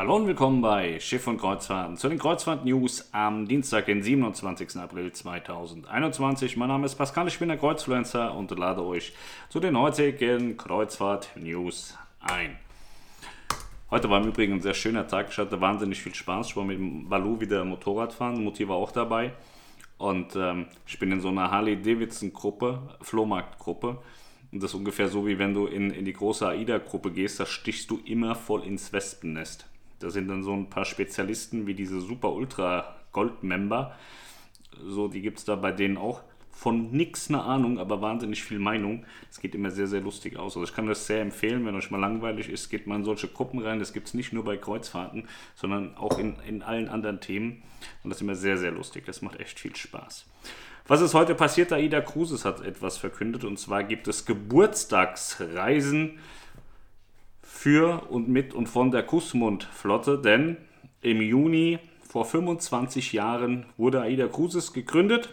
Hallo und willkommen bei Schiff und Kreuzfahrten zu den Kreuzfahrt-News am Dienstag, den 27. April 2021. Mein Name ist Pascal, ich bin der Kreuzfluencer und lade euch zu den heutigen Kreuzfahrt-News ein. Heute war im Übrigen ein sehr schöner Tag. Ich hatte wahnsinnig viel Spaß. Ich war mit dem Balu wieder Motorrad fahren. Mutti war auch dabei. Und ähm, ich bin in so einer Harley-Davidson-Gruppe, Flohmarkt-Gruppe. Und das ist ungefähr so, wie wenn du in, in die große AIDA-Gruppe gehst, da stichst du immer voll ins Wespennest. Da sind dann so ein paar Spezialisten wie diese Super Ultra Gold Member. So, die gibt es da bei denen auch. Von nix eine Ahnung, aber wahnsinnig viel Meinung. Es geht immer sehr, sehr lustig aus. Also ich kann das sehr empfehlen, wenn euch mal langweilig ist, geht mal in solche Gruppen rein. Das gibt es nicht nur bei Kreuzfahrten, sondern auch in, in allen anderen Themen. Und das ist immer sehr, sehr lustig. Das macht echt viel Spaß. Was ist heute passiert? Aida Cruises hat etwas verkündet und zwar gibt es Geburtstagsreisen für und mit und von der Kussmund-Flotte, denn im Juni vor 25 Jahren wurde Aida Cruises gegründet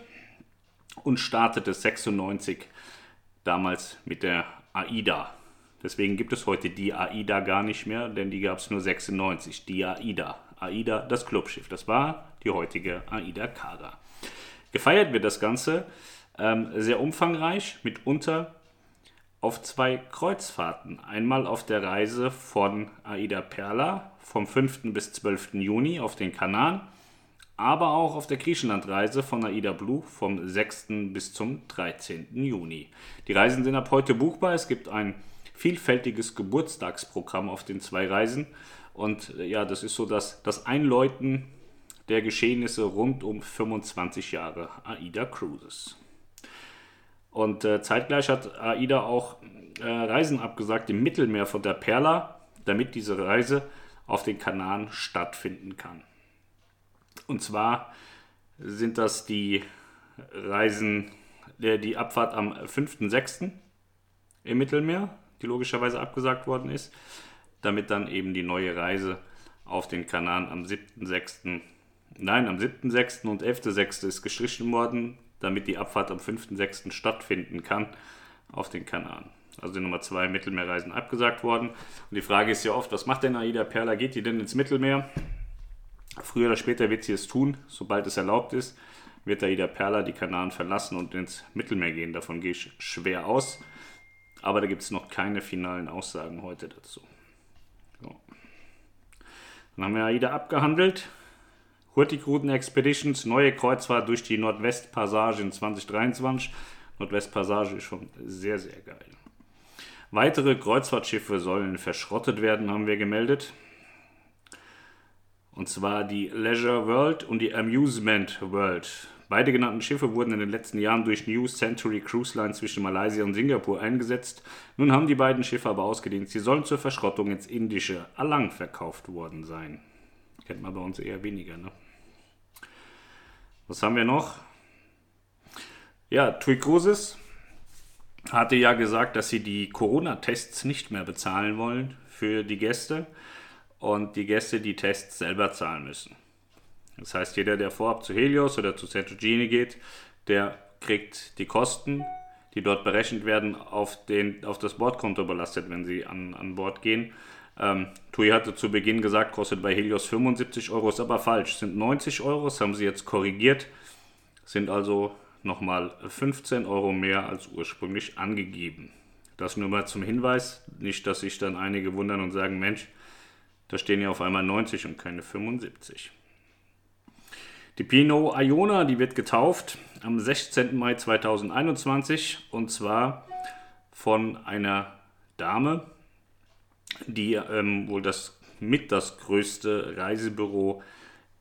und startete 96 damals mit der AIDA. Deswegen gibt es heute die AIDA gar nicht mehr, denn die gab es nur 96. Die AIDA. AIDA, das Clubschiff. Das war die heutige AIDA Kaga. Gefeiert wird das Ganze ähm, sehr umfangreich, mitunter auf zwei Kreuzfahrten. Einmal auf der Reise von Aida Perla vom 5. bis 12. Juni auf den Kanaren, aber auch auf der Griechenlandreise von Aida Blue vom 6. bis zum 13. Juni. Die Reisen sind ab heute buchbar. Es gibt ein vielfältiges Geburtstagsprogramm auf den zwei Reisen. Und äh, ja, das ist so das, das Einläuten der Geschehnisse rund um 25 Jahre AIDA Cruises. Und äh, zeitgleich hat AIDA auch äh, Reisen abgesagt im Mittelmeer von der Perla, damit diese Reise auf den Kanaren stattfinden kann. Und zwar sind das die Reisen, der, die Abfahrt am 5.6. im Mittelmeer, die logischerweise abgesagt worden ist, damit dann eben die neue Reise auf den Kanaren am 7.6. Nein, am 7.6. und 11.6. ist gestrichen worden, damit die Abfahrt am 5.6. stattfinden kann auf den Kanaren. Also die Nummer 2 Mittelmeerreisen abgesagt worden. Und die Frage ist ja oft, was macht denn Aida Perla? Geht die denn ins Mittelmeer? Früher oder später wird sie es tun, sobald es erlaubt ist, wird Aida Perla die Kanaren verlassen und ins Mittelmeer gehen. Davon gehe ich schwer aus. Aber da gibt es noch keine finalen Aussagen heute dazu. So. Dann haben wir Aida abgehandelt. Hurtigruten Expeditions, neue Kreuzfahrt durch die Nordwestpassage in 2023. Nordwestpassage ist schon sehr, sehr geil. Weitere Kreuzfahrtschiffe sollen verschrottet werden, haben wir gemeldet. Und zwar die Leisure World und die Amusement World. Beide genannten Schiffe wurden in den letzten Jahren durch New Century Cruise Line zwischen Malaysia und Singapur eingesetzt. Nun haben die beiden Schiffe aber ausgedient. Sie sollen zur Verschrottung ins indische Alang verkauft worden sein. Kennt man bei uns eher weniger, ne? Was haben wir noch? Ja, TUI Cruises hatte ja gesagt, dass sie die Corona-Tests nicht mehr bezahlen wollen für die Gäste und die Gäste die Tests selber zahlen müssen. Das heißt, jeder, der vorab zu Helios oder zu Centrogene geht, der kriegt die Kosten, die dort berechnet werden, auf, den, auf das Bordkonto belastet, wenn sie an, an Bord gehen. Ähm, TUI hatte zu Beginn gesagt, kostet bei Helios 75 Euro, ist aber falsch, sind 90 Euro, das haben sie jetzt korrigiert, sind also nochmal 15 Euro mehr als ursprünglich angegeben. Das nur mal zum Hinweis, nicht, dass sich dann einige wundern und sagen, Mensch, da stehen ja auf einmal 90 und keine 75. Die Pinot Iona, die wird getauft am 16. Mai 2021 und zwar von einer Dame, die ähm, wohl das mit das größte Reisebüro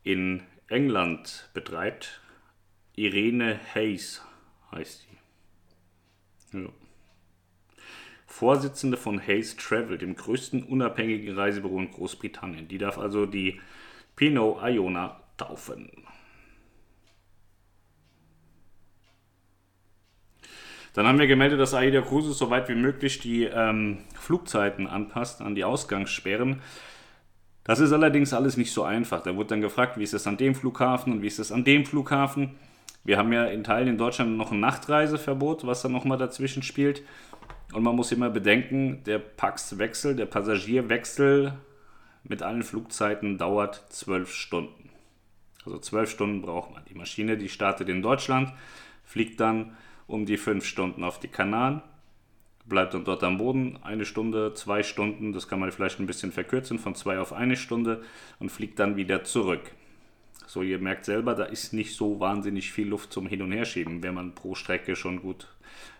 in England betreibt. Irene Hayes heißt sie. Ja. Vorsitzende von Hayes Travel, dem größten unabhängigen Reisebüro in Großbritannien. Die darf also die Pinot Iona taufen. Dann haben wir gemeldet, dass AIDA Cruises so weit wie möglich die ähm, Flugzeiten anpasst an die Ausgangssperren. Das ist allerdings alles nicht so einfach. Da wurde dann gefragt, wie ist es an dem Flughafen und wie ist es an dem Flughafen. Wir haben ja in Teilen in Deutschland noch ein Nachtreiseverbot, was dann nochmal dazwischen spielt. Und man muss immer bedenken, der Paxwechsel, der Passagierwechsel mit allen Flugzeiten dauert 12 Stunden. Also 12 Stunden braucht man. Die Maschine, die startet in Deutschland, fliegt dann um die 5 Stunden auf die Kanaren, bleibt dann dort am Boden eine Stunde, zwei Stunden, das kann man vielleicht ein bisschen verkürzen, von zwei auf eine Stunde und fliegt dann wieder zurück. So, ihr merkt selber, da ist nicht so wahnsinnig viel Luft zum Hin- und Herschieben, wenn man pro Strecke schon gut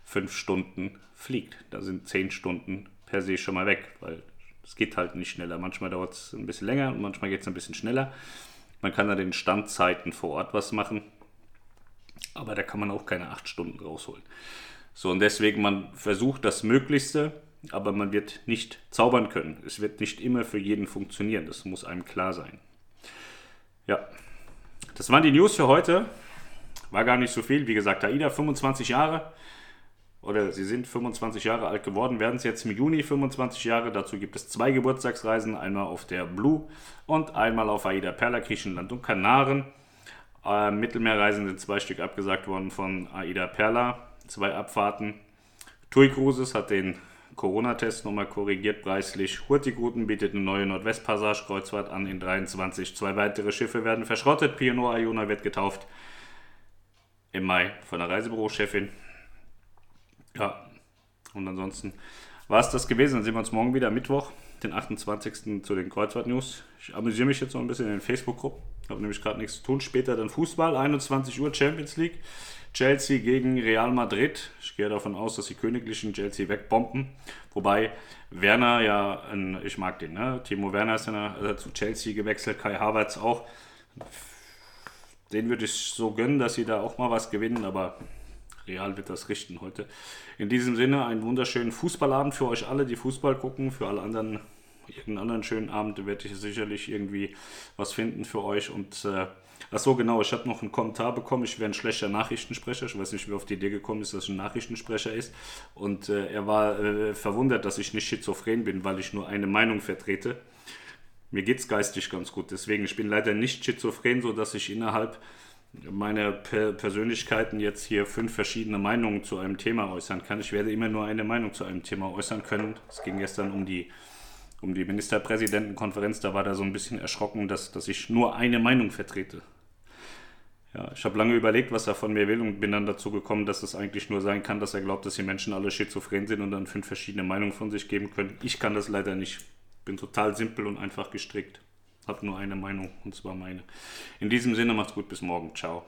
fünf Stunden fliegt. Da sind zehn Stunden per se schon mal weg, weil es geht halt nicht schneller. Manchmal dauert es ein bisschen länger und manchmal geht es ein bisschen schneller. Man kann an den Standzeiten vor Ort was machen, aber da kann man auch keine acht Stunden rausholen. So, und deswegen, man versucht das Möglichste, aber man wird nicht zaubern können. Es wird nicht immer für jeden funktionieren. Das muss einem klar sein. Ja, das waren die News für heute. War gar nicht so viel. Wie gesagt, AIDA 25 Jahre. Oder sie sind 25 Jahre alt geworden, werden es jetzt im Juni 25 Jahre. Dazu gibt es zwei Geburtstagsreisen, einmal auf der Blue und einmal auf AIDA Perla, Griechenland und Kanaren. Äh, Mittelmeerreisen sind zwei Stück abgesagt worden von AIDA Perla, zwei Abfahrten. TUI Cruises hat den Corona-Test nochmal korrigiert preislich. Hurtigruten bietet eine neue Nordwestpassage-Kreuzfahrt an in 23. Zwei weitere Schiffe werden verschrottet. Pioneer Iona wird getauft im Mai von der Reisebürochefin. Ja, und ansonsten war es das gewesen. Dann sehen wir uns morgen wieder, Mittwoch, den 28. zu den Kreuzfahrt-News. Ich amüsiere mich jetzt noch ein bisschen in den Facebook-Gruppen. Habe nämlich gerade nichts zu tun. Später dann Fußball, 21 Uhr Champions League. Chelsea gegen Real Madrid. Ich gehe davon aus, dass die Königlichen Chelsea wegbomben. Wobei Werner ja, ich mag den, ne? Timo Werner ist ja äh, zu Chelsea gewechselt, Kai Havertz auch. Den würde ich so gönnen, dass sie da auch mal was gewinnen, aber Real wird das richten heute. In diesem Sinne einen wunderschönen Fußballabend für euch alle, die Fußball gucken. Für alle anderen, irgendeinen anderen schönen Abend werde ich sicherlich irgendwie was finden für euch und äh, Ach so, genau. Ich habe noch einen Kommentar bekommen. Ich wäre ein schlechter Nachrichtensprecher. Ich weiß nicht, wie auf die Idee gekommen ist, dass ich ein Nachrichtensprecher ist. Und äh, er war äh, verwundert, dass ich nicht schizophren bin, weil ich nur eine Meinung vertrete. Mir geht es geistig ganz gut. Deswegen, ich bin leider nicht schizophren, sodass ich innerhalb meiner per Persönlichkeiten jetzt hier fünf verschiedene Meinungen zu einem Thema äußern kann. Ich werde immer nur eine Meinung zu einem Thema äußern können. Es ging gestern um die um die Ministerpräsidentenkonferenz, da war er so ein bisschen erschrocken, dass, dass ich nur eine Meinung vertrete. Ja, ich habe lange überlegt, was er von mir will und bin dann dazu gekommen, dass es eigentlich nur sein kann, dass er glaubt, dass die Menschen alle schizophren sind und dann fünf verschiedene Meinungen von sich geben können. Ich kann das leider nicht. Bin total simpel und einfach gestrickt. Habe nur eine Meinung und zwar meine. In diesem Sinne macht's gut, bis morgen. Ciao.